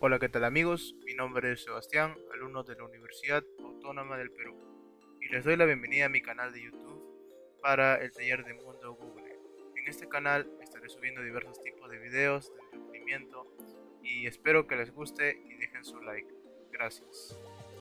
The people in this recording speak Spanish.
Hola, ¿qué tal amigos? Mi nombre es Sebastián, alumno de la Universidad Autónoma del Perú, y les doy la bienvenida a mi canal de YouTube para el taller de Mundo Google. En este canal estaré subiendo diversos tipos de videos de entretenimiento y espero que les guste y dejen su like. Gracias.